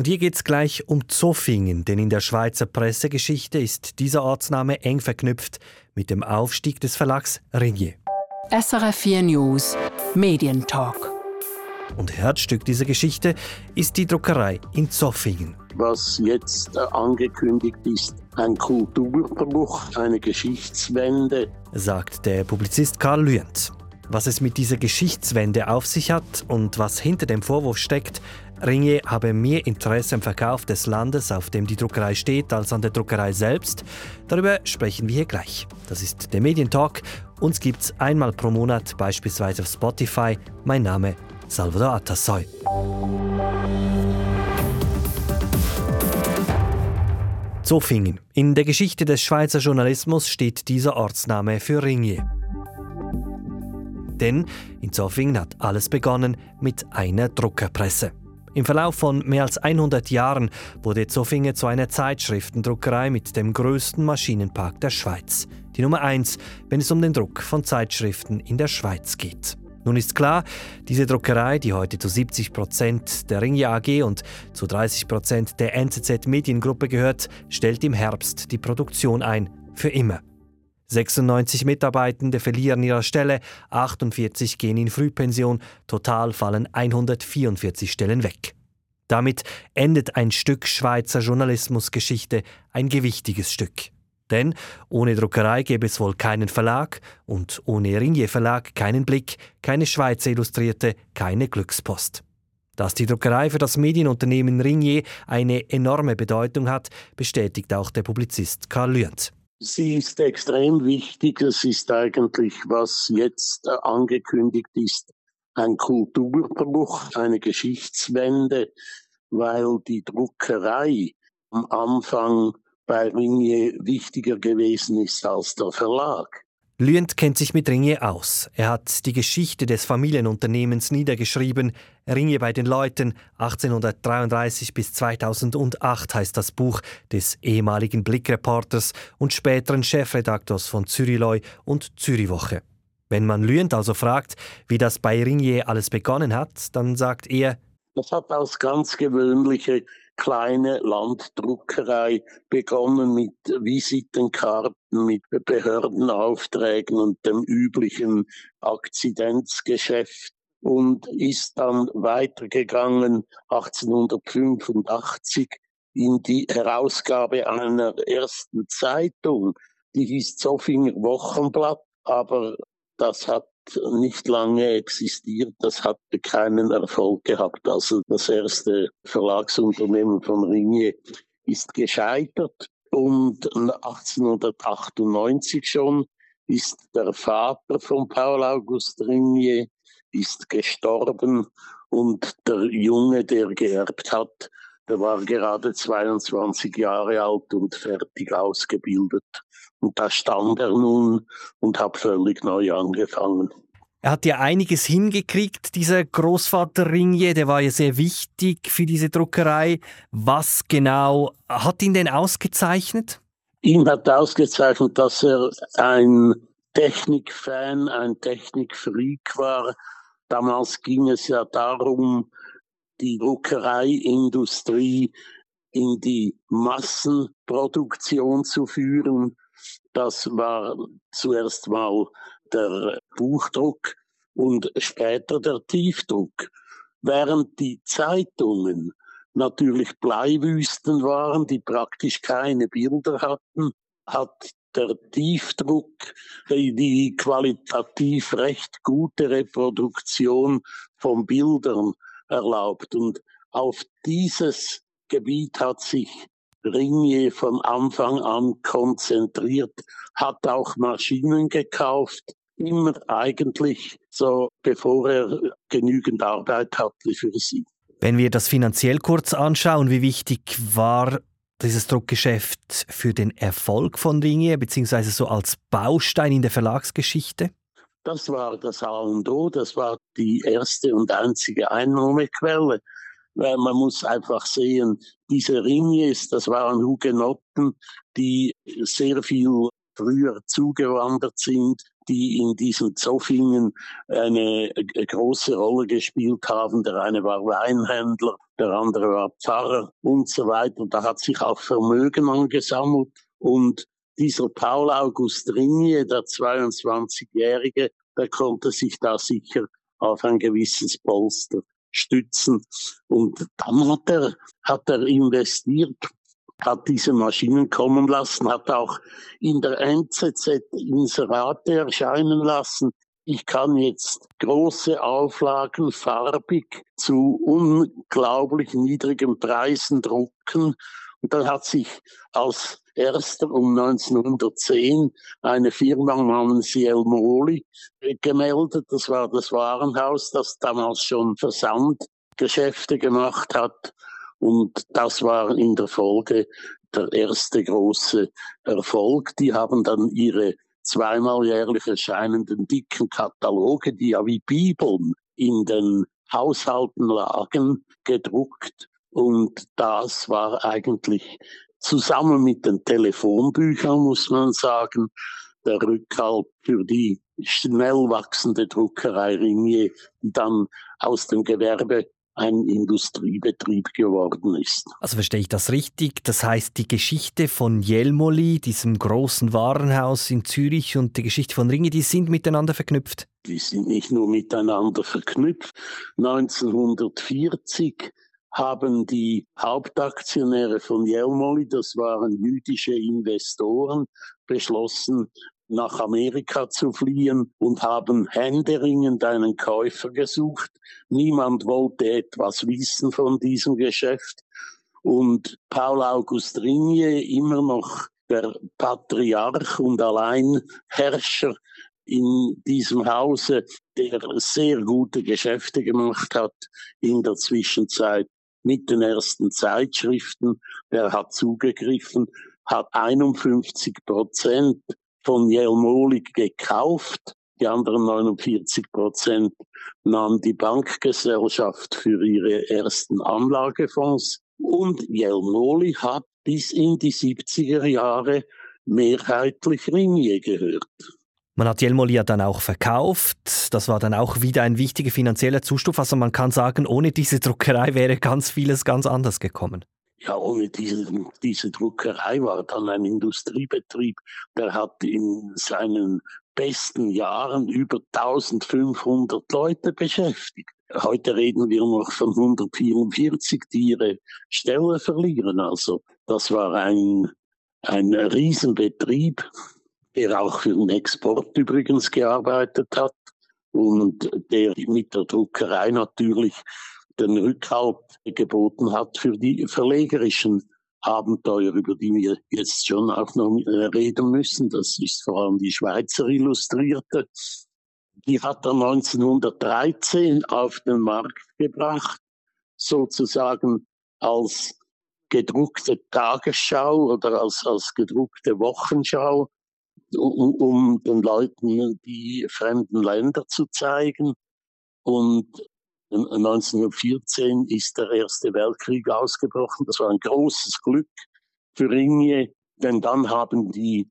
Und hier geht es gleich um Zofingen, denn in der Schweizer Pressegeschichte ist dieser Ortsname eng verknüpft mit dem Aufstieg des Verlags Ringier. SRF 4 News Medientalk. Und Herzstück dieser Geschichte ist die Druckerei in Zofingen. Was jetzt angekündigt ist, ein Kulturbruch, eine Geschichtswende, sagt der Publizist Karl Lüent. Was es mit dieser Geschichtswende auf sich hat und was hinter dem Vorwurf steckt, Ringier habe mehr Interesse am Verkauf des Landes, auf dem die Druckerei steht, als an der Druckerei selbst. Darüber sprechen wir hier gleich. Das ist der Medientalk. Uns gibt's einmal pro Monat, beispielsweise auf Spotify. Mein Name Salvador Atassoy. Zofingen. In der Geschichte des Schweizer Journalismus steht dieser Ortsname für Ringier. Denn in Zofingen hat alles begonnen mit einer Druckerpresse. Im Verlauf von mehr als 100 Jahren wurde Zofingen zu einer Zeitschriftendruckerei mit dem größten Maschinenpark der Schweiz. Die Nummer 1, wenn es um den Druck von Zeitschriften in der Schweiz geht. Nun ist klar, diese Druckerei, die heute zu 70 Prozent der Ringier AG und zu 30 Prozent der NZZ Mediengruppe gehört, stellt im Herbst die Produktion ein. Für immer. 96 Mitarbeitende verlieren ihre Stelle, 48 gehen in Frühpension, total fallen 144 Stellen weg. Damit endet ein Stück Schweizer Journalismusgeschichte, ein gewichtiges Stück. Denn ohne Druckerei gäbe es wohl keinen Verlag und ohne Ringier Verlag keinen Blick, keine Schweizer Illustrierte, keine Glückspost. Dass die Druckerei für das Medienunternehmen Ringier eine enorme Bedeutung hat, bestätigt auch der Publizist Karl Lüent. Sie ist extrem wichtig. Es ist eigentlich, was jetzt äh, angekündigt ist, ein Kulturbruch, eine Geschichtswende, weil die Druckerei am Anfang bei Ringier wichtiger gewesen ist als der Verlag. Lüent kennt sich mit Ringier aus. Er hat die Geschichte des Familienunternehmens niedergeschrieben. Ringier bei den Leuten 1833 bis 2008 heißt das Buch des ehemaligen Blickreporters und späteren Chefredaktors von Zürichloy und Zürichwoche. Wenn man Lüent also fragt, wie das bei Ringier alles begonnen hat, dann sagt er, das hat als ganz gewöhnliche kleine Landdruckerei begonnen mit Visitenkarten, mit Behördenaufträgen und dem üblichen Akzidenzgeschäft und ist dann weitergegangen 1885 in die Herausgabe einer ersten Zeitung, die hieß Zofinger Wochenblatt, aber das hat nicht lange existiert, das hatte keinen Erfolg gehabt. Also das erste Verlagsunternehmen von Ringier ist gescheitert und 1898 schon ist der Vater von Paul August Ringier ist gestorben und der Junge, der geerbt hat, der war gerade 22 Jahre alt und fertig ausgebildet. Und da stand er nun und hat völlig neu angefangen. Er hat ja einiges hingekriegt, dieser Großvater Ringier, der war ja sehr wichtig für diese Druckerei. Was genau hat ihn denn ausgezeichnet? Ihn hat ausgezeichnet, dass er ein Technikfan, ein Technikfreak war. Damals ging es ja darum, die Druckereiindustrie in die Massenproduktion zu führen. Das war zuerst mal der Buchdruck und später der Tiefdruck. Während die Zeitungen natürlich Bleiwüsten waren, die praktisch keine Bilder hatten, hat der Tiefdruck die qualitativ recht gute Reproduktion von Bildern erlaubt. Und auf dieses Gebiet hat sich Ringier von Anfang an konzentriert, hat auch Maschinen gekauft, immer eigentlich so, bevor er genügend Arbeit hatte für sie. Wenn wir das finanziell kurz anschauen, wie wichtig war dieses Druckgeschäft für den Erfolg von Ringier, beziehungsweise so als Baustein in der Verlagsgeschichte? Das war das A und O, das war die erste und einzige Einnahmequelle. Weil man muss einfach sehen, diese Ringiers, das waren Hugenotten, die sehr viel früher zugewandert sind, die in diesen Zoffingen eine, eine große Rolle gespielt haben. Der eine war Weinhändler, der andere war Pfarrer und so weiter. Da hat sich auch Vermögen angesammelt und dieser Paul August Ringe, der 22-Jährige, der konnte sich da sicher auf ein gewisses Polster stützen. Und dann hat er, hat er investiert, hat diese Maschinen kommen lassen, hat auch in der NZZ Inserate erscheinen lassen. Ich kann jetzt große Auflagen farbig zu unglaublich niedrigen Preisen drucken. Und dann hat sich als erster um 1910 eine Firma namens Jelmoli gemeldet. Das war das Warenhaus, das damals schon Versandgeschäfte gemacht hat. Und das war in der Folge der erste große Erfolg. Die haben dann ihre zweimal jährlich erscheinenden dicken Kataloge, die ja wie Bibeln in den Haushalten lagen, gedruckt. Und das war eigentlich zusammen mit den Telefonbüchern, muss man sagen, der Rückhalt für die schnell wachsende Druckerei Ringier, die dann aus dem Gewerbe ein Industriebetrieb geworden ist. Also verstehe ich das richtig? Das heißt, die Geschichte von Jelmoli, diesem großen Warenhaus in Zürich und die Geschichte von Ringe, die sind miteinander verknüpft? Die sind nicht nur miteinander verknüpft. 1940 haben die Hauptaktionäre von Jelmoli, das waren jüdische Investoren, beschlossen, nach Amerika zu fliehen und haben händeringend einen Käufer gesucht. Niemand wollte etwas wissen von diesem Geschäft. Und Paul August Ringier, immer noch der Patriarch und Alleinherrscher in diesem Hause, der sehr gute Geschäfte gemacht hat in der Zwischenzeit mit den ersten Zeitschriften. Der hat zugegriffen, hat 51 Prozent von Jelmolik gekauft. Die anderen 49 Prozent nahm die Bankgesellschaft für ihre ersten Anlagefonds. Und Jelmoli hat bis in die 70er Jahre mehrheitlich Ringier gehört. Man hat Jelmoli dann auch verkauft. Das war dann auch wieder ein wichtiger finanzieller Zustand. Also man kann sagen, ohne diese Druckerei wäre ganz vieles ganz anders gekommen. Ja, ohne diese, diese Druckerei war dann ein Industriebetrieb, der hat in seinen besten Jahren über 1500 Leute beschäftigt. Heute reden wir noch von 144, die ihre Stelle verlieren. Also das war ein, ein Riesenbetrieb, der auch für den Export übrigens gearbeitet hat und der mit der Druckerei natürlich den Rückhalt geboten hat für die verlegerischen Abenteuer, über die wir jetzt schon auch noch äh, reden müssen. Das ist vor allem die Schweizer Illustrierte. Die hat er 1913 auf den Markt gebracht, sozusagen als gedruckte Tagesschau oder als, als gedruckte Wochenschau, um, um den Leuten die fremden Länder zu zeigen. Und 1914 ist der Erste Weltkrieg ausgebrochen. Das war ein großes Glück für Ringier, denn dann haben die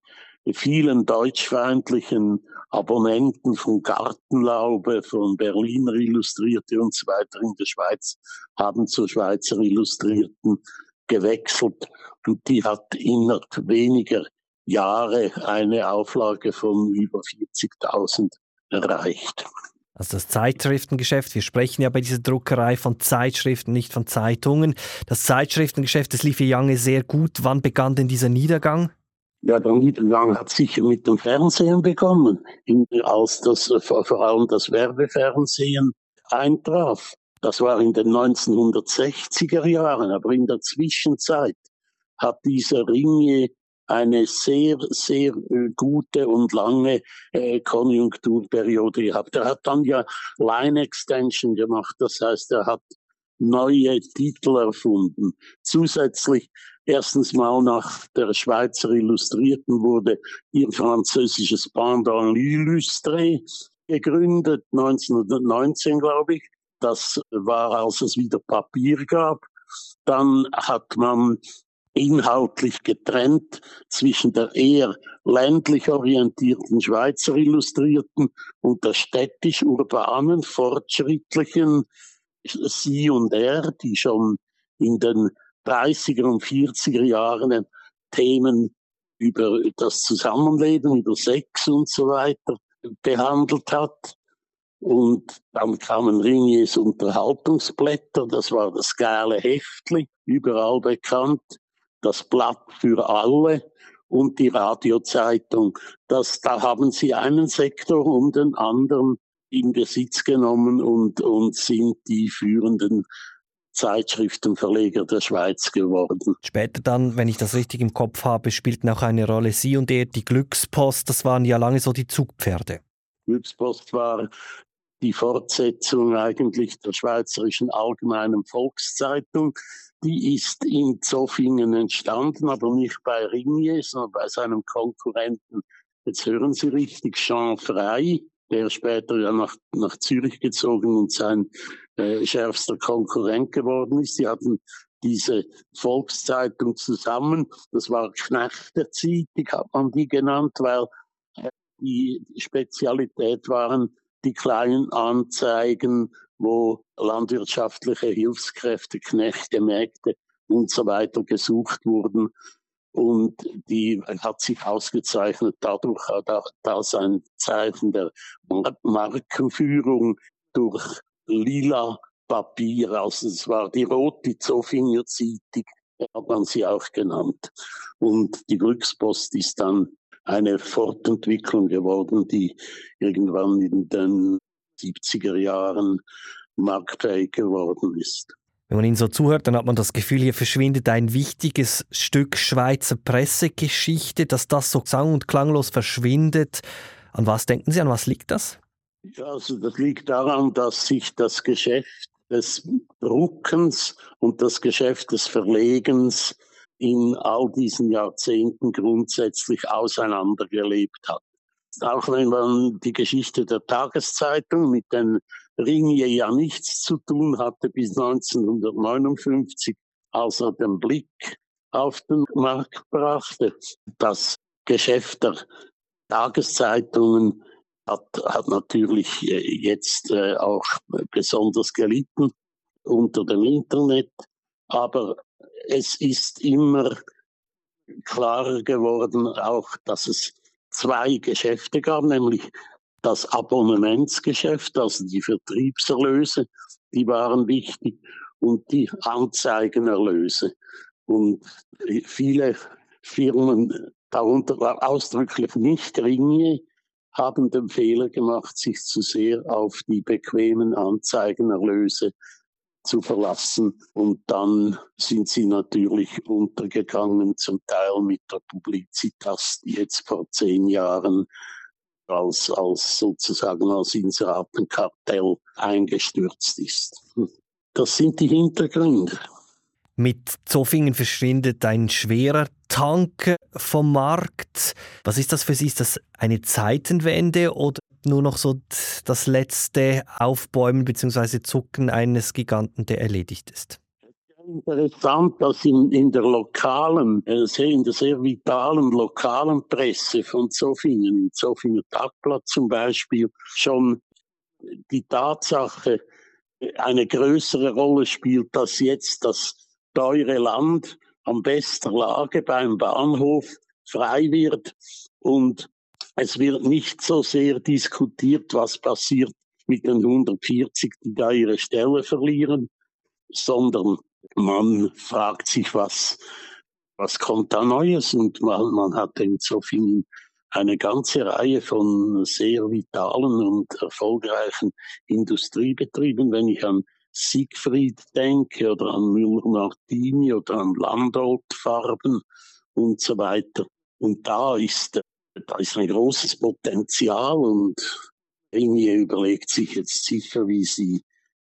vielen deutschfeindlichen Abonnenten von Gartenlaube, von Berliner Illustrierte und so weiter in der Schweiz, haben zur Schweizer Illustrierten gewechselt. Und die hat innerhalb weniger Jahre eine Auflage von über 40.000 erreicht. Also das Zeitschriftengeschäft, wir sprechen ja bei dieser Druckerei von Zeitschriften, nicht von Zeitungen. Das Zeitschriftengeschäft, das lief ja lange sehr gut. Wann begann denn dieser Niedergang? Ja, der Niedergang hat sicher mit dem Fernsehen begonnen, als das vor allem das Werbefernsehen eintraf. Das war in den 1960er Jahren, aber in der Zwischenzeit hat dieser Ringe eine sehr, sehr äh, gute und lange äh, Konjunkturperiode gehabt. Er hat dann ja Line Extension gemacht, das heißt, er hat neue Titel erfunden. Zusätzlich erstens mal nach der Schweizer Illustrierten wurde ihr französisches Pendant L'Illustré gegründet, 1919 glaube ich. Das war, als es wieder Papier gab. Dann hat man inhaltlich getrennt zwischen der eher ländlich orientierten Schweizer Illustrierten und der städtisch-urbanen, fortschrittlichen Sie und Er, die schon in den 30er und 40er Jahren Themen über das Zusammenleben, über Sex und so weiter behandelt hat. Und dann kamen Ringiers Unterhaltungsblätter, das war das geile Heftli, überall bekannt, das Blatt für alle und die Radiozeitung. Das, da haben sie einen Sektor um den anderen in Besitz genommen und, und sind die führenden Zeitschriftenverleger der Schweiz geworden. Später dann, wenn ich das richtig im Kopf habe, spielten auch eine Rolle Sie und er, die Glückspost, das waren ja lange so die Zugpferde. Glückspost war die Fortsetzung eigentlich der Schweizerischen Allgemeinen Volkszeitung. Die ist in Zofingen entstanden, aber nicht bei Ringier, sondern bei seinem Konkurrenten. Jetzt hören Sie richtig, Jean Frey, der später ja nach, nach Zürich gezogen und sein äh, schärfster Konkurrent geworden ist. Die hatten diese Volkszeitung zusammen. Das war Knechterzeitung, hat man die genannt, weil äh, die Spezialität waren die kleinen Anzeigen, wo landwirtschaftliche Hilfskräfte, Knechte, Mägde und so weiter gesucht wurden. Und die hat sich ausgezeichnet dadurch, dass ein Zeichen der Markenführung durch lila Papier, also es war die rote Zofinger Zeitung, hat man sie auch genannt. Und die Glückspost ist dann eine Fortentwicklung geworden, die irgendwann in den 70er Jahren marktfähig geworden ist. Wenn man Ihnen so zuhört, dann hat man das Gefühl, hier verschwindet ein wichtiges Stück Schweizer Pressegeschichte, dass das so sang- und klanglos verschwindet. An was denken Sie, an was liegt das? Ja, also das liegt daran, dass sich das Geschäft des Druckens und das Geschäft des Verlegens in all diesen Jahrzehnten grundsätzlich auseinandergelebt hat. Auch wenn man die Geschichte der Tageszeitung mit den Ringier ja nichts zu tun hatte bis 1959, als er den Blick auf den Markt brachte. Das Geschäft der Tageszeitungen hat, hat natürlich äh, jetzt äh, auch besonders gelitten unter dem Internet. Aber es ist immer klarer geworden, auch, dass es zwei Geschäfte gab, nämlich das Abonnementsgeschäft, also die Vertriebserlöse, die waren wichtig, und die Anzeigenerlöse. Und viele Firmen, darunter ausdrücklich nicht Ringe, haben den Fehler gemacht, sich zu sehr auf die bequemen Anzeigenerlöse zu verlassen. Und dann sind sie natürlich untergegangen, zum Teil mit der Publizitas, die jetzt vor zehn Jahren als, als sozusagen als Inseratenkartell eingestürzt ist. Das sind die Hintergründe. Mit Zofingen verschwindet ein schwerer Tank vom Markt. Was ist das für Sie? Ist das eine Zeitenwende oder nur noch so das letzte Aufbäumen bzw. Zucken eines Giganten, der erledigt ist? interessant, dass in, in der lokalen, äh, in der sehr vitalen lokalen Presse von Zofingen, Zofinger Tagblatt zum Beispiel, schon die Tatsache eine größere Rolle spielt, dass jetzt das teure Land am besten Lage beim Bahnhof frei wird und es wird nicht so sehr diskutiert, was passiert mit den 140, die da ihre Stelle verlieren, sondern man fragt sich, was, was kommt da Neues? Und man, man hat in so vielen eine ganze Reihe von sehr vitalen und erfolgreichen Industriebetrieben. Wenn ich an Siegfried denke oder an Müller-Martini oder an Landolt-Farben und so weiter. Und da ist, da ist ein großes Potenzial und Ringier überlegt sich jetzt sicher, wie sie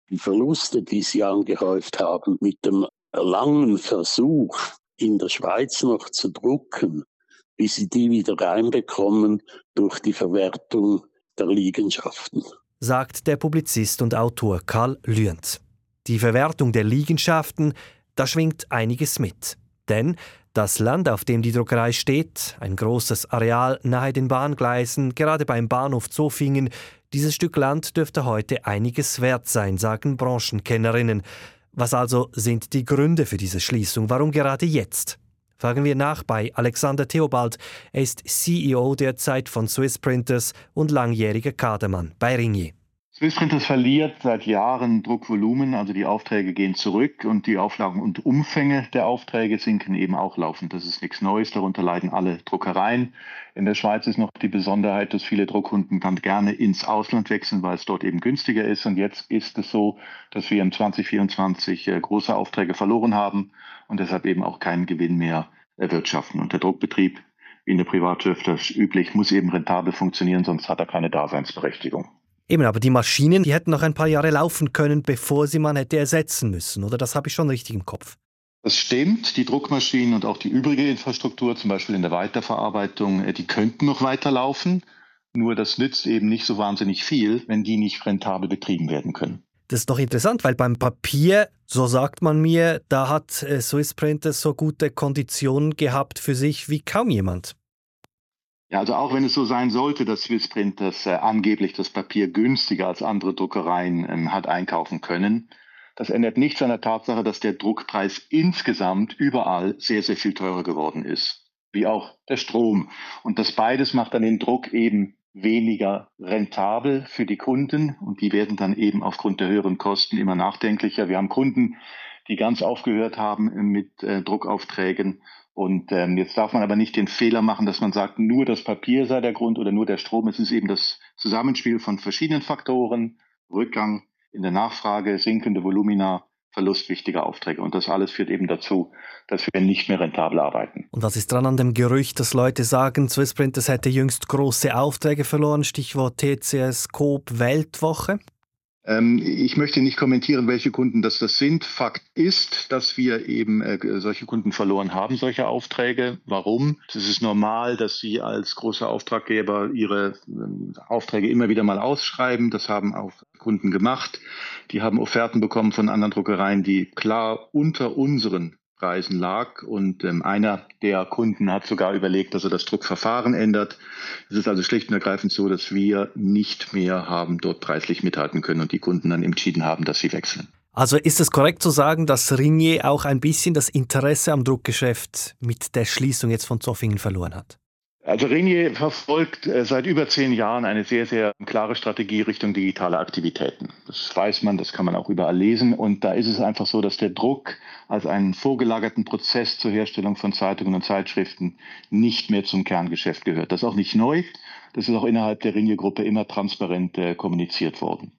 die Verluste, die sie angehäuft haben, mit dem langen Versuch, in der Schweiz noch zu drucken, wie sie die wieder reinbekommen durch die Verwertung der Liegenschaften. Sagt der Publizist und Autor Karl Lühnt. Die Verwertung der Liegenschaften, da schwingt einiges mit. Denn das Land, auf dem die Druckerei steht, ein großes Areal nahe den Bahngleisen, gerade beim Bahnhof Zofingen, dieses Stück Land dürfte heute einiges wert sein, sagen Branchenkennerinnen. Was also sind die Gründe für diese Schließung? Warum gerade jetzt? Fragen wir nach bei Alexander Theobald. Er ist CEO derzeit von Swiss Printers und langjähriger Kadermann bei Ringier. Swissprinters verliert seit Jahren Druckvolumen, also die Aufträge gehen zurück und die Auflagen und Umfänge der Aufträge sinken eben auch laufend. Das ist nichts Neues, darunter leiden alle Druckereien. In der Schweiz ist noch die Besonderheit, dass viele Druckkunden dann gerne ins Ausland wechseln, weil es dort eben günstiger ist. Und jetzt ist es so, dass wir im 2024 äh, große Aufträge verloren haben und deshalb eben auch keinen Gewinn mehr erwirtschaften. Und der Druckbetrieb, wie in der Privatwirtschaft üblich, muss eben rentabel funktionieren, sonst hat er keine Daseinsberechtigung. Eben, aber die Maschinen, die hätten noch ein paar Jahre laufen können, bevor sie man hätte ersetzen müssen, oder? Das habe ich schon richtig im Kopf. Das stimmt. Die Druckmaschinen und auch die übrige Infrastruktur, zum Beispiel in der Weiterverarbeitung, äh, die könnten noch weiterlaufen. Nur das nützt eben nicht so wahnsinnig viel, wenn die nicht rentabel betrieben werden können. Das ist doch interessant, weil beim Papier, so sagt man mir, da hat äh, Swiss Printers so gute Konditionen gehabt für sich wie kaum jemand. Ja, also auch wenn es so sein sollte, dass Swissprint das äh, angeblich das Papier günstiger als andere Druckereien ähm, hat einkaufen können, das ändert nichts an der Tatsache, dass der Druckpreis insgesamt überall sehr, sehr viel teurer geworden ist, wie auch der Strom. Und das beides macht dann den Druck eben weniger rentabel für die Kunden und die werden dann eben aufgrund der höheren Kosten immer nachdenklicher. Wir haben Kunden, die ganz aufgehört haben mit äh, Druckaufträgen und ähm, jetzt darf man aber nicht den Fehler machen, dass man sagt, nur das Papier sei der Grund oder nur der Strom. Es ist eben das Zusammenspiel von verschiedenen Faktoren, Rückgang in der Nachfrage, sinkende Volumina, Verlust wichtiger Aufträge. Und das alles führt eben dazu, dass wir nicht mehr rentabel arbeiten. Und was ist dran an dem Gerücht, dass Leute sagen, Swissprinters hätte jüngst große Aufträge verloren, Stichwort TCS, Coop, Weltwoche? Ähm, ich möchte nicht kommentieren, welche Kunden das, das sind. Fakt ist, dass wir eben äh, solche Kunden verloren haben, solche Aufträge. Warum? Es ist normal, dass Sie als großer Auftraggeber Ihre äh, Aufträge immer wieder mal ausschreiben. Das haben auch Kunden gemacht. Die haben Offerten bekommen von anderen Druckereien, die klar unter unseren Preisen lag. Und ähm, einer der Kunden hat sogar überlegt, dass er das Druckverfahren ändert. Es ist also schlicht und ergreifend so, dass wir nicht mehr haben dort preislich mithalten können und die Kunden dann entschieden haben, dass sie wechseln. Also ist es korrekt zu sagen, dass Ringier auch ein bisschen das Interesse am Druckgeschäft mit der Schließung jetzt von Zoffingen verloren hat? Also Renier verfolgt äh, seit über zehn Jahren eine sehr, sehr klare Strategie Richtung digitale Aktivitäten. Das weiß man, das kann man auch überall lesen. Und da ist es einfach so, dass der Druck als einen vorgelagerten Prozess zur Herstellung von Zeitungen und Zeitschriften nicht mehr zum Kerngeschäft gehört. Das ist auch nicht neu. Das ist auch innerhalb der Renier-Gruppe immer transparent äh, kommuniziert worden.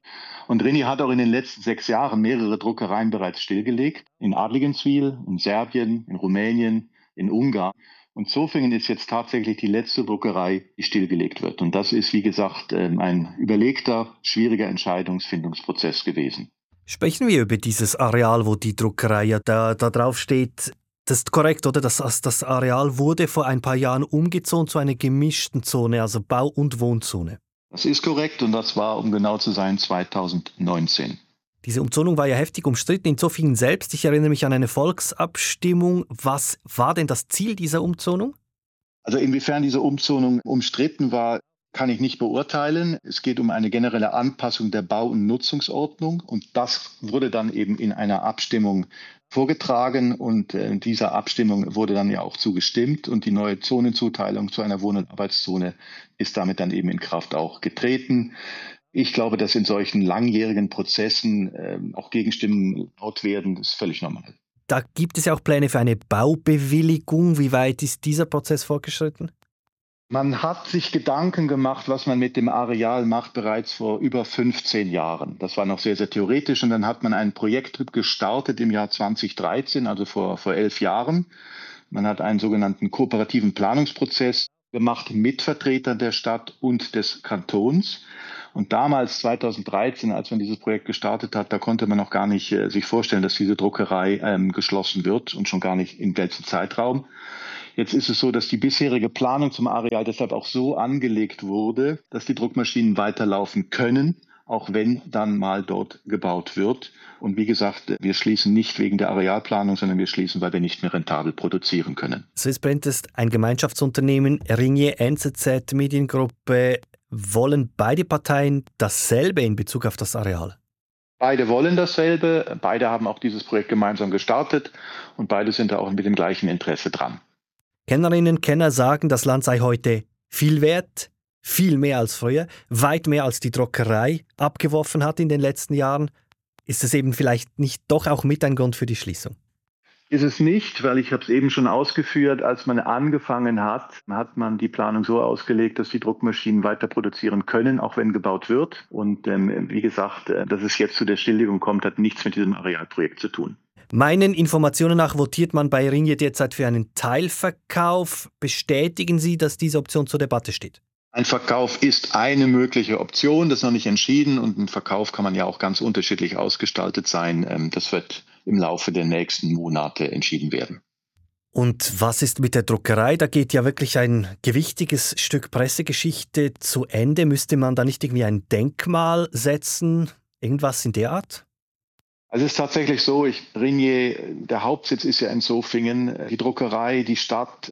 Und Renier hat auch in den letzten sechs Jahren mehrere Druckereien bereits stillgelegt. In Adligenswil, in Serbien, in Rumänien, in Ungarn. Und Zofingen ist jetzt tatsächlich die letzte Druckerei, die stillgelegt wird. Und das ist, wie gesagt, ähm, ein überlegter, schwieriger Entscheidungsfindungsprozess gewesen. Sprechen wir über dieses Areal, wo die Druckerei ja da, da drauf steht. Das ist korrekt, oder? Das, das Areal wurde vor ein paar Jahren umgezogen zu einer gemischten Zone, also Bau- und Wohnzone. Das ist korrekt und das war, um genau zu sein, 2019. Diese Umzonung war ja heftig umstritten in Zofingen selbst. Ich erinnere mich an eine Volksabstimmung. Was war denn das Ziel dieser Umzonung? Also inwiefern diese Umzonung umstritten war, kann ich nicht beurteilen. Es geht um eine generelle Anpassung der Bau- und Nutzungsordnung und das wurde dann eben in einer Abstimmung vorgetragen und äh, dieser Abstimmung wurde dann ja auch zugestimmt und die neue Zonenzuteilung zu einer Wohn- und Arbeitszone ist damit dann eben in Kraft auch getreten. Ich glaube, dass in solchen langjährigen Prozessen äh, auch Gegenstimmen laut werden, ist völlig normal. Da gibt es ja auch Pläne für eine Baubewilligung. Wie weit ist dieser Prozess fortgeschritten? Man hat sich Gedanken gemacht, was man mit dem Areal macht, bereits vor über 15 Jahren. Das war noch sehr, sehr theoretisch. Und dann hat man ein Projekt gestartet im Jahr 2013, also vor, vor elf Jahren. Man hat einen sogenannten kooperativen Planungsprozess gemacht mit Vertretern der Stadt und des Kantons. Und damals, 2013, als man dieses Projekt gestartet hat, da konnte man noch gar nicht äh, sich vorstellen, dass diese Druckerei ähm, geschlossen wird und schon gar nicht in welchem Zeitraum. Jetzt ist es so, dass die bisherige Planung zum Areal deshalb auch so angelegt wurde, dass die Druckmaschinen weiterlaufen können, auch wenn dann mal dort gebaut wird. Und wie gesagt, wir schließen nicht wegen der Arealplanung, sondern wir schließen, weil wir nicht mehr rentabel produzieren können. Swissprint ist ein Gemeinschaftsunternehmen, Ringier, NZZ, Mediengruppe. Wollen beide Parteien dasselbe in Bezug auf das Areal? Beide wollen dasselbe, beide haben auch dieses Projekt gemeinsam gestartet und beide sind da auch mit dem gleichen Interesse dran. Kennerinnen und Kenner sagen, das Land sei heute viel wert, viel mehr als früher, weit mehr als die Druckerei abgeworfen hat in den letzten Jahren. Ist es eben vielleicht nicht doch auch mit ein Grund für die Schließung? Ist es nicht, weil ich habe es eben schon ausgeführt, als man angefangen hat, hat man die Planung so ausgelegt, dass die Druckmaschinen weiter produzieren können, auch wenn gebaut wird. Und ähm, wie gesagt, äh, dass es jetzt zu der Stilllegung kommt, hat nichts mit diesem Arealprojekt zu tun. Meinen Informationen nach votiert man bei Ringier derzeit für einen Teilverkauf. Bestätigen Sie, dass diese Option zur Debatte steht? Ein Verkauf ist eine mögliche Option, das ist noch nicht entschieden und ein Verkauf kann man ja auch ganz unterschiedlich ausgestaltet sein. Ähm, das wird im Laufe der nächsten Monate entschieden werden. Und was ist mit der Druckerei? Da geht ja wirklich ein gewichtiges Stück Pressegeschichte zu Ende. Müsste man da nicht irgendwie ein Denkmal setzen? Irgendwas in der Art? Also es ist tatsächlich so, ich, Rignier, der Hauptsitz ist ja in Sofingen. Die Druckerei, die Stadt,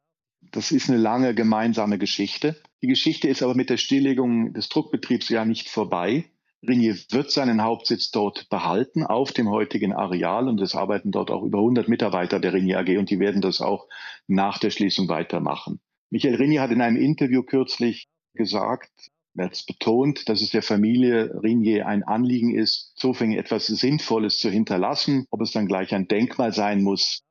das ist eine lange gemeinsame Geschichte. Die Geschichte ist aber mit der Stilllegung des Druckbetriebs ja nicht vorbei. Ringier wird seinen Hauptsitz dort behalten, auf dem heutigen Areal. Und es arbeiten dort auch über 100 Mitarbeiter der Ringier AG und die werden das auch nach der Schließung weitermachen. Michael Ringier hat in einem Interview kürzlich gesagt, er hat betont, dass es der Familie Ringier ein Anliegen ist, Zofingen etwas Sinnvolles zu hinterlassen. Ob es dann gleich ein Denkmal sein muss,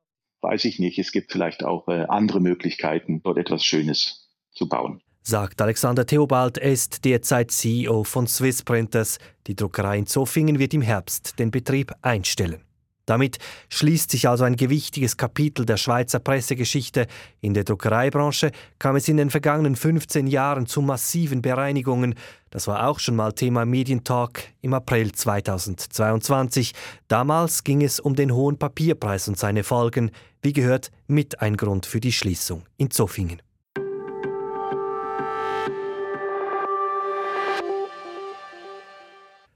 weiß ich nicht. Es gibt vielleicht auch äh, andere Möglichkeiten, dort etwas Schönes zu bauen sagt Alexander Theobald. Er ist derzeit CEO von Swiss Printers. Die Druckerei in Zofingen wird im Herbst den Betrieb einstellen. Damit schließt sich also ein gewichtiges Kapitel der Schweizer Pressegeschichte. In der Druckereibranche kam es in den vergangenen 15 Jahren zu massiven Bereinigungen. Das war auch schon mal Thema Medientalk im April 2022. Damals ging es um den hohen Papierpreis und seine Folgen. Wie gehört, mit ein Grund für die Schließung in Zofingen.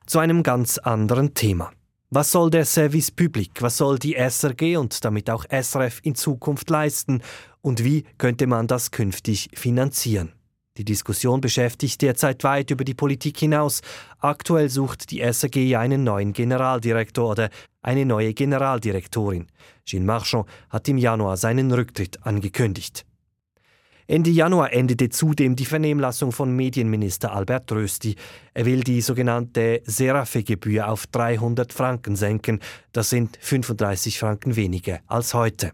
Zu einem ganz anderen Thema. Was soll der Service Public, was soll die SRG und damit auch SRF in Zukunft leisten und wie könnte man das künftig finanzieren? Die Diskussion beschäftigt derzeit weit über die Politik hinaus. Aktuell sucht die SRG einen neuen Generaldirektor oder eine neue Generaldirektorin. Gilles Marchand hat im Januar seinen Rücktritt angekündigt. Ende Januar endete zudem die Vernehmlassung von Medienminister Albert Rösti. Er will die sogenannte Serafe-Gebühr auf 300 Franken senken. Das sind 35 Franken weniger als heute.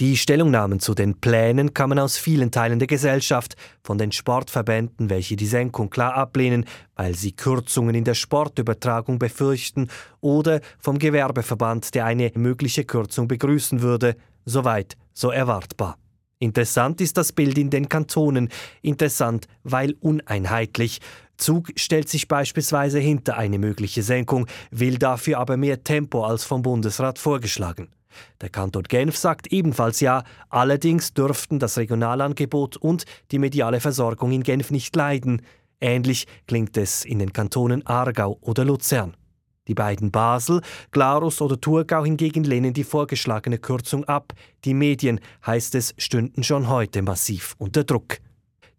Die Stellungnahmen zu den Plänen kamen aus vielen Teilen der Gesellschaft, von den Sportverbänden, welche die Senkung klar ablehnen, weil sie Kürzungen in der Sportübertragung befürchten, oder vom Gewerbeverband, der eine mögliche Kürzung begrüßen würde, soweit so erwartbar. Interessant ist das Bild in den Kantonen. Interessant, weil uneinheitlich. Zug stellt sich beispielsweise hinter eine mögliche Senkung, will dafür aber mehr Tempo als vom Bundesrat vorgeschlagen. Der Kanton Genf sagt ebenfalls ja, allerdings dürften das Regionalangebot und die mediale Versorgung in Genf nicht leiden. Ähnlich klingt es in den Kantonen Aargau oder Luzern. Die beiden Basel, Glarus oder Thurgau hingegen lehnen die vorgeschlagene Kürzung ab. Die Medien, heißt es, stünden schon heute massiv unter Druck.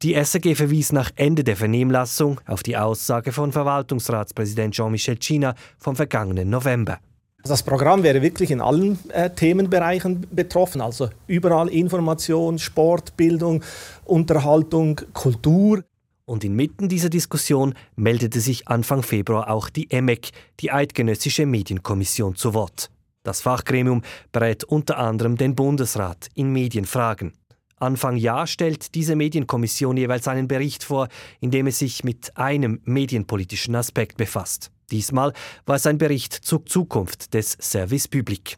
Die SAG verwies nach Ende der Vernehmlassung auf die Aussage von Verwaltungsratspräsident Jean-Michel China vom vergangenen November. Das Programm wäre wirklich in allen äh, Themenbereichen betroffen, also überall Information, Sport, Bildung, Unterhaltung, Kultur. Und inmitten dieser Diskussion meldete sich Anfang Februar auch die EMEC, die Eidgenössische Medienkommission, zu Wort. Das Fachgremium berät unter anderem den Bundesrat in Medienfragen. Anfang Jahr stellt diese Medienkommission jeweils einen Bericht vor, in dem es sich mit einem medienpolitischen Aspekt befasst. Diesmal war es ein Bericht zur Zukunft des Service Public.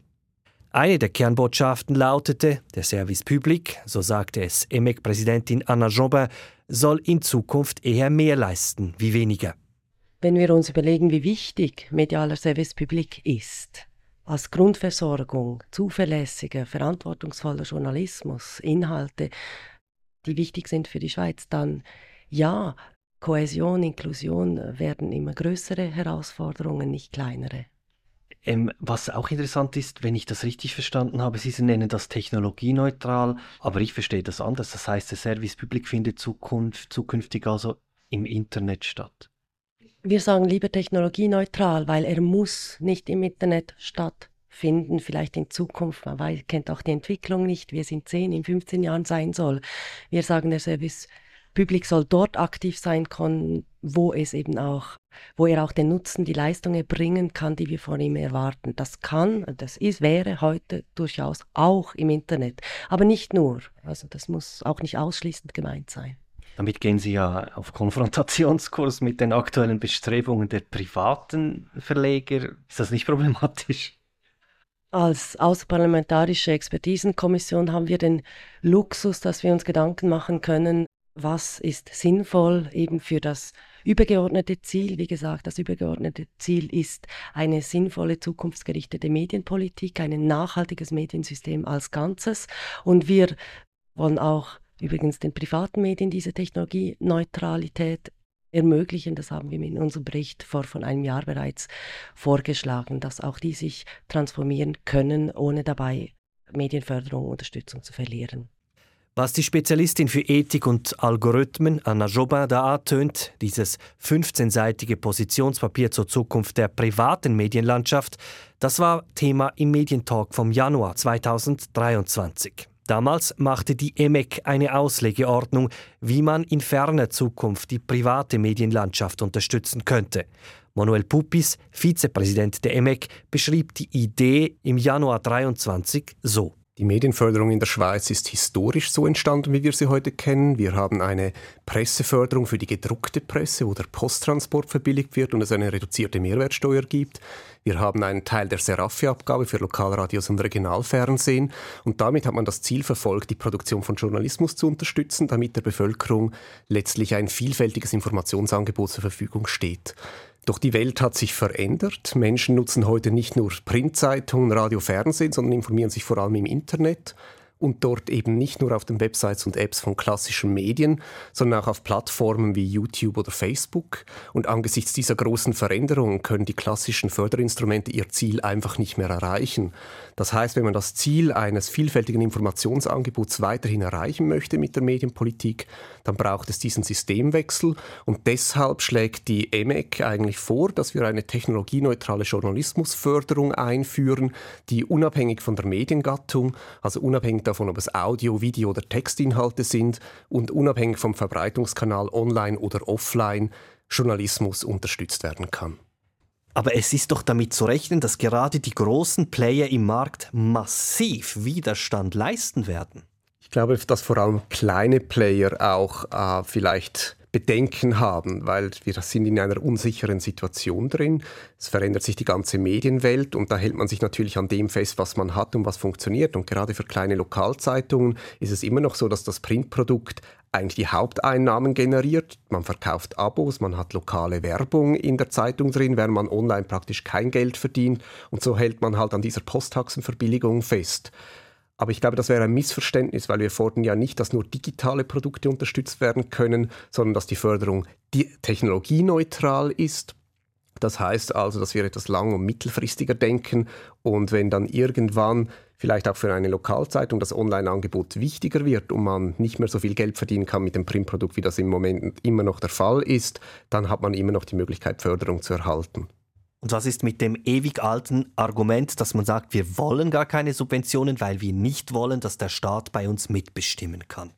Eine der Kernbotschaften lautete, der Service Public, so sagte es EMEC-Präsidentin Anna Jobin, soll in Zukunft eher mehr leisten wie weniger. Wenn wir uns überlegen, wie wichtig medialer Service Public ist, als Grundversorgung, zuverlässiger, verantwortungsvoller Journalismus, Inhalte, die wichtig sind für die Schweiz, dann ja, Kohäsion, Inklusion werden immer größere Herausforderungen, nicht kleinere. Ähm, was auch interessant ist, wenn ich das richtig verstanden habe, Sie nennen das technologieneutral, aber ich verstehe das anders. Das heißt, der Service Public findet Zukunft, zukünftig also im Internet statt. Wir sagen lieber technologieneutral, weil er muss nicht im Internet stattfinden, vielleicht in Zukunft. Man weiß, kennt auch die Entwicklung nicht, wie es in 10, in 15 Jahren sein soll. Wir sagen, der Service Public soll dort aktiv sein können, wo es eben auch, wo er auch den Nutzen, die Leistung erbringen kann, die wir von ihm erwarten. Das kann, das ist, wäre heute durchaus auch im Internet, aber nicht nur. Also das muss auch nicht ausschließend gemeint sein. Damit gehen Sie ja auf Konfrontationskurs mit den aktuellen Bestrebungen der privaten Verleger. Ist das nicht problematisch? Als außerparlamentarische Expertisenkommission haben wir den Luxus, dass wir uns Gedanken machen können, was ist sinnvoll eben für das übergeordnete Ziel. Wie gesagt, das übergeordnete Ziel ist eine sinnvolle, zukunftsgerichtete Medienpolitik, ein nachhaltiges Mediensystem als Ganzes. Und wir wollen auch übrigens den privaten Medien diese Technologieneutralität ermöglichen. Das haben wir in unserem Bericht vor von einem Jahr bereits vorgeschlagen, dass auch die sich transformieren können, ohne dabei Medienförderung und Unterstützung zu verlieren. Was die Spezialistin für Ethik und Algorithmen Anna Jobin da antönt, dieses 15-seitige Positionspapier zur Zukunft der privaten Medienlandschaft, das war Thema im Medientalk vom Januar 2023. Damals machte die EMEC eine Auslegeordnung, wie man in ferner Zukunft die private Medienlandschaft unterstützen könnte. Manuel Pupis, Vizepräsident der EMEC, beschrieb die Idee im Januar 2023 so. Die Medienförderung in der Schweiz ist historisch so entstanden, wie wir sie heute kennen. Wir haben eine Presseförderung für die gedruckte Presse, wo der Posttransport verbilligt wird und es eine reduzierte Mehrwertsteuer gibt. Wir haben einen Teil der Serafi-Abgabe für Lokalradios und Regionalfernsehen. Und damit hat man das Ziel verfolgt, die Produktion von Journalismus zu unterstützen, damit der Bevölkerung letztlich ein vielfältiges Informationsangebot zur Verfügung steht. Doch die Welt hat sich verändert. Menschen nutzen heute nicht nur Printzeitungen, Radio, Fernsehen, sondern informieren sich vor allem im Internet und dort eben nicht nur auf den Websites und Apps von klassischen Medien, sondern auch auf Plattformen wie YouTube oder Facebook. Und angesichts dieser großen Veränderungen können die klassischen Förderinstrumente ihr Ziel einfach nicht mehr erreichen. Das heißt, wenn man das Ziel eines vielfältigen Informationsangebots weiterhin erreichen möchte mit der Medienpolitik, dann braucht es diesen Systemwechsel. Und deshalb schlägt die EMEC eigentlich vor, dass wir eine technologieneutrale Journalismusförderung einführen, die unabhängig von der Mediengattung, also unabhängig davon, ob es Audio, Video oder Textinhalte sind und unabhängig vom Verbreitungskanal online oder offline Journalismus unterstützt werden kann. Aber es ist doch damit zu rechnen, dass gerade die großen Player im Markt massiv Widerstand leisten werden. Ich glaube, dass vor allem kleine Player auch äh, vielleicht Bedenken haben, weil wir sind in einer unsicheren Situation drin. Es verändert sich die ganze Medienwelt und da hält man sich natürlich an dem fest, was man hat und was funktioniert. Und gerade für kleine Lokalzeitungen ist es immer noch so, dass das Printprodukt eigentlich die Haupteinnahmen generiert. Man verkauft Abos, man hat lokale Werbung in der Zeitung drin, während man online praktisch kein Geld verdient. Und so hält man halt an dieser Posttaxenverbilligung fest. Aber ich glaube, das wäre ein Missverständnis, weil wir fordern ja nicht, dass nur digitale Produkte unterstützt werden können, sondern dass die Förderung technologieneutral ist. Das heißt also, dass wir etwas lang- und mittelfristiger denken und wenn dann irgendwann vielleicht auch für eine Lokalzeitung das Online-Angebot wichtiger wird und man nicht mehr so viel Geld verdienen kann mit dem Printprodukt, wie das im Moment immer noch der Fall ist, dann hat man immer noch die Möglichkeit, Förderung zu erhalten. Und was ist mit dem ewig alten Argument, dass man sagt, wir wollen gar keine Subventionen, weil wir nicht wollen, dass der Staat bei uns mitbestimmen kann?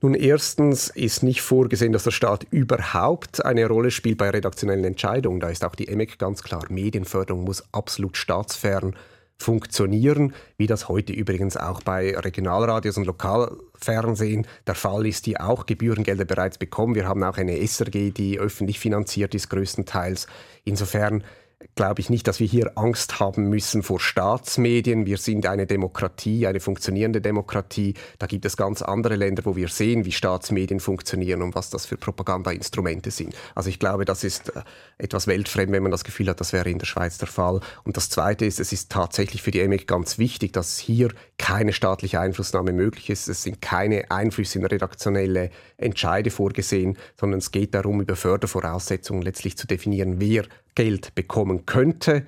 Nun, erstens ist nicht vorgesehen, dass der Staat überhaupt eine Rolle spielt bei redaktionellen Entscheidungen. Da ist auch die EMEC ganz klar. Medienförderung muss absolut staatsfern funktionieren, wie das heute übrigens auch bei Regionalradios und Lokalfernsehen der Fall ist, die auch Gebührengelder bereits bekommen. Wir haben auch eine SRG, die öffentlich finanziert ist größtenteils. Insofern glaube ich nicht, dass wir hier Angst haben müssen vor Staatsmedien. Wir sind eine Demokratie, eine funktionierende Demokratie. Da gibt es ganz andere Länder, wo wir sehen, wie Staatsmedien funktionieren und was das für Propagandainstrumente sind. Also ich glaube, das ist äh, etwas weltfremd, wenn man das Gefühl hat, das wäre in der Schweiz der Fall. Und das Zweite ist, es ist tatsächlich für die EMIC ganz wichtig, dass hier keine staatliche Einflussnahme möglich ist. Es sind keine Einflüsse in redaktionelle Entscheide vorgesehen, sondern es geht darum, über Fördervoraussetzungen letztlich zu definieren, wer Geld bekommen könnte.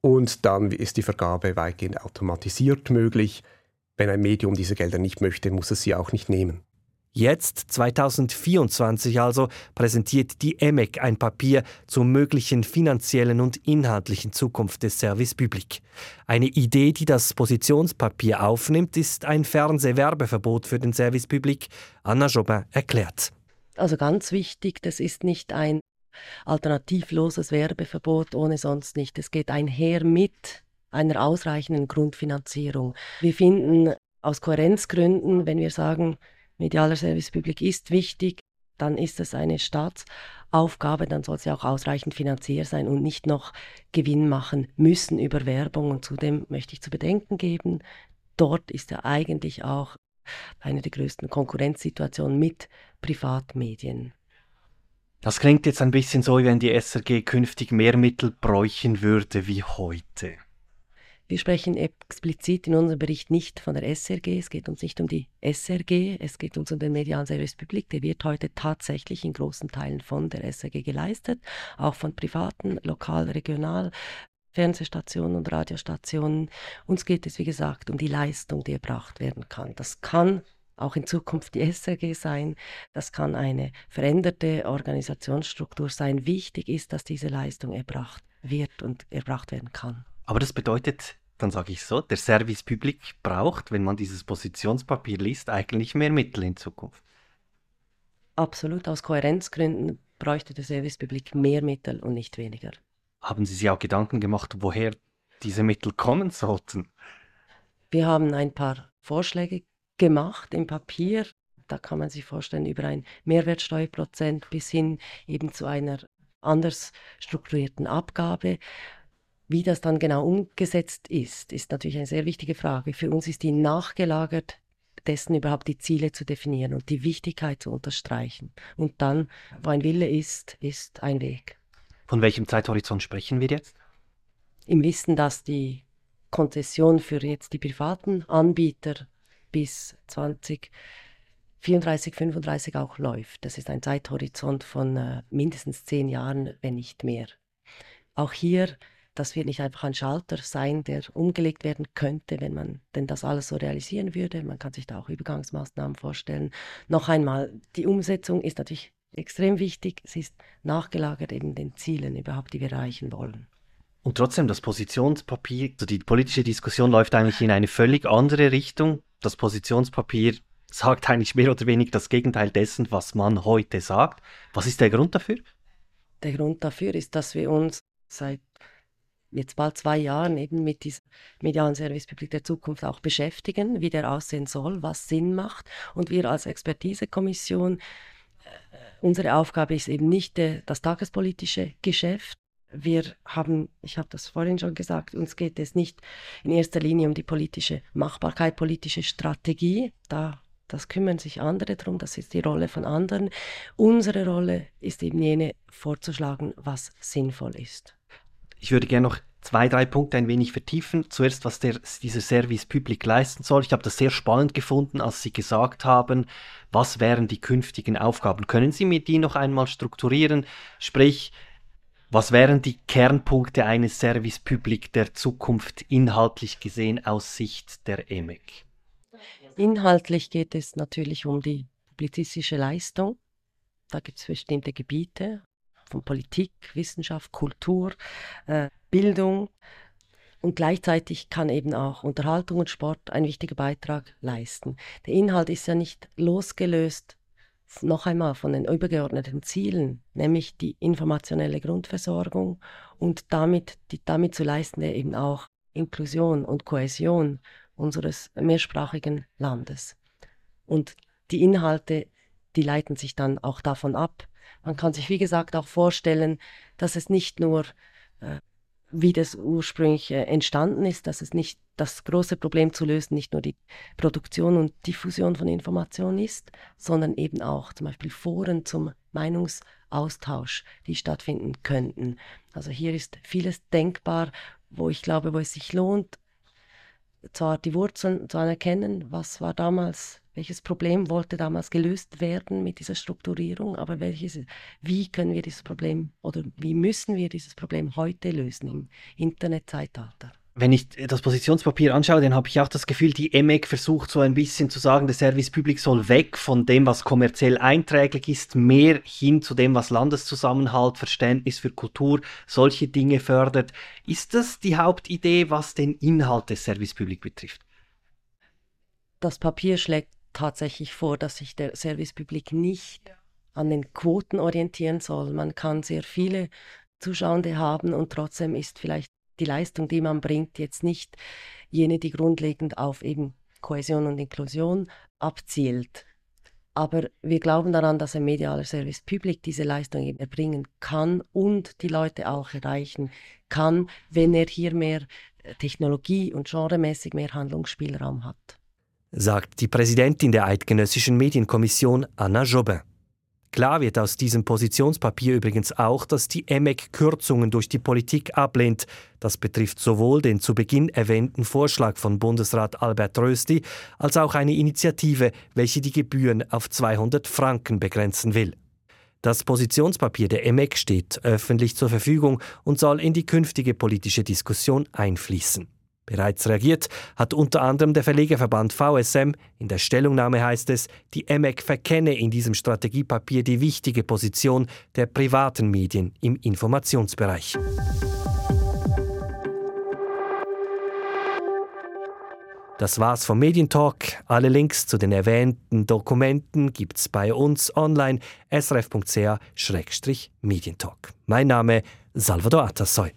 Und dann ist die Vergabe weitgehend automatisiert möglich. Wenn ein Medium diese Gelder nicht möchte, muss es sie auch nicht nehmen. Jetzt, 2024 also, präsentiert die EMEC ein Papier zur möglichen finanziellen und inhaltlichen Zukunft des Service Public. Eine Idee, die das Positionspapier aufnimmt, ist ein Fernsehwerbeverbot für den Service Public. Anna Jobin erklärt. Also ganz wichtig, das ist nicht ein alternativloses Werbeverbot ohne sonst nicht. Es geht einher mit einer ausreichenden Grundfinanzierung. Wir finden aus Kohärenzgründen, wenn wir sagen, medialer Service Public ist wichtig, dann ist es eine Staatsaufgabe, dann soll sie auch ausreichend finanziert sein und nicht noch Gewinn machen müssen über Werbung. Und zudem möchte ich zu bedenken geben, dort ist ja eigentlich auch eine der größten Konkurrenzsituationen mit Privatmedien. Das klingt jetzt ein bisschen so, wie wenn die SRG künftig mehr Mittel bräuchten würde wie heute. Wir sprechen explizit in unserem Bericht nicht von der SRG. Es geht uns nicht um die SRG, es geht uns um den medialen Service Public. Der wird heute tatsächlich in großen Teilen von der SRG geleistet, auch von privaten, lokal, regional. Fernsehstationen und Radiostationen. Uns geht es, wie gesagt, um die Leistung, die erbracht werden kann. Das kann auch in Zukunft die SRG sein. Das kann eine veränderte Organisationsstruktur sein. Wichtig ist, dass diese Leistung erbracht wird und erbracht werden kann. Aber das bedeutet, dann sage ich so, der Service Public braucht, wenn man dieses Positionspapier liest, eigentlich mehr Mittel in Zukunft. Absolut, aus Kohärenzgründen bräuchte der Service Public mehr Mittel und nicht weniger. Haben Sie sich auch Gedanken gemacht, woher diese Mittel kommen sollten? Wir haben ein paar Vorschläge gemacht im Papier. Da kann man sich vorstellen, über ein Mehrwertsteuerprozent bis hin eben zu einer anders strukturierten Abgabe. Wie das dann genau umgesetzt ist, ist natürlich eine sehr wichtige Frage. Für uns ist die nachgelagert, dessen überhaupt die Ziele zu definieren und die Wichtigkeit zu unterstreichen. Und dann, wo ein Wille ist, ist ein Weg. Von welchem Zeithorizont sprechen wir jetzt? Im Wissen, dass die Konzession für jetzt die privaten Anbieter bis 2034, 35 auch läuft. Das ist ein Zeithorizont von äh, mindestens zehn Jahren, wenn nicht mehr. Auch hier, das wird nicht einfach ein Schalter sein, der umgelegt werden könnte, wenn man denn das alles so realisieren würde. Man kann sich da auch Übergangsmaßnahmen vorstellen. Noch einmal, die Umsetzung ist natürlich extrem wichtig. Sie ist nachgelagert eben den Zielen überhaupt, die wir erreichen wollen. Und trotzdem, das Positionspapier, also die politische Diskussion läuft eigentlich in eine völlig andere Richtung das Positionspapier sagt eigentlich mehr oder weniger das Gegenteil dessen, was man heute sagt. Was ist der Grund dafür? Der Grund dafür ist, dass wir uns seit jetzt bald zwei Jahren eben mit diesem medialen Servicepublik der Zukunft auch beschäftigen, wie der aussehen soll, was Sinn macht. Und wir als Expertisekommission, äh, unsere Aufgabe ist eben nicht das tagespolitische Geschäft, wir haben, ich habe das vorhin schon gesagt, uns geht es nicht in erster Linie um die politische Machbarkeit, politische Strategie. Da, das kümmern sich andere drum, das ist die Rolle von anderen. Unsere Rolle ist eben jene, vorzuschlagen, was sinnvoll ist. Ich würde gerne noch zwei, drei Punkte ein wenig vertiefen. Zuerst, was der, dieser Service Public leisten soll. Ich habe das sehr spannend gefunden, als Sie gesagt haben, was wären die künftigen Aufgaben. Können Sie mir die noch einmal strukturieren? Sprich, was wären die Kernpunkte eines Service Public der Zukunft inhaltlich gesehen aus Sicht der EMEC? Inhaltlich geht es natürlich um die publizistische Leistung. Da gibt es bestimmte Gebiete von Politik, Wissenschaft, Kultur, äh, Bildung. Und gleichzeitig kann eben auch Unterhaltung und Sport einen wichtigen Beitrag leisten. Der Inhalt ist ja nicht losgelöst noch einmal von den übergeordneten Zielen, nämlich die informationelle Grundversorgung und damit die damit zu leistende eben auch Inklusion und Kohäsion unseres mehrsprachigen Landes. Und die Inhalte, die leiten sich dann auch davon ab. Man kann sich, wie gesagt, auch vorstellen, dass es nicht nur äh, wie das ursprünglich entstanden ist, dass es nicht das große Problem zu lösen nicht nur die Produktion und Diffusion von Informationen ist, sondern eben auch zum Beispiel Foren zum Meinungsaustausch, die stattfinden könnten. Also hier ist vieles denkbar, wo ich glaube, wo es sich lohnt, zwar die Wurzeln zu anerkennen, was war damals, welches Problem wollte damals gelöst werden mit dieser Strukturierung, aber welches, wie können wir dieses Problem oder wie müssen wir dieses Problem heute lösen im Internetzeitalter? Wenn ich das Positionspapier anschaue, dann habe ich auch das Gefühl, die EMEC versucht so ein bisschen zu sagen, der Service Public soll weg von dem, was kommerziell einträglich ist, mehr hin zu dem, was Landeszusammenhalt, Verständnis für Kultur, solche Dinge fördert. Ist das die Hauptidee, was den Inhalt des Service Public betrifft? Das Papier schlägt tatsächlich vor, dass sich der Service Public nicht an den Quoten orientieren soll. Man kann sehr viele Zuschauende haben und trotzdem ist vielleicht die Leistung, die man bringt, jetzt nicht jene, die grundlegend auf eben Kohäsion und Inklusion abzielt. Aber wir glauben daran, dass ein medialer Service Public diese Leistung eben erbringen kann und die Leute auch erreichen kann, wenn er hier mehr äh, Technologie und genremäßig mehr Handlungsspielraum hat. Sagt die Präsidentin der Eidgenössischen Medienkommission Anna Jobin. Klar wird aus diesem Positionspapier übrigens auch, dass die EMEC Kürzungen durch die Politik ablehnt. Das betrifft sowohl den zu Beginn erwähnten Vorschlag von Bundesrat Albert Rösti als auch eine Initiative, welche die Gebühren auf 200 Franken begrenzen will. Das Positionspapier der EMEC steht öffentlich zur Verfügung und soll in die künftige politische Diskussion einfließen. Bereits reagiert hat unter anderem der Verlegerverband VSM. In der Stellungnahme heißt es, die EMEC verkenne in diesem Strategiepapier die wichtige Position der privaten Medien im Informationsbereich. Das war's vom Medientalk. Alle Links zu den erwähnten Dokumenten gibt's bei uns online srf.ch-medientalk. Mein Name Salvador Atassoy.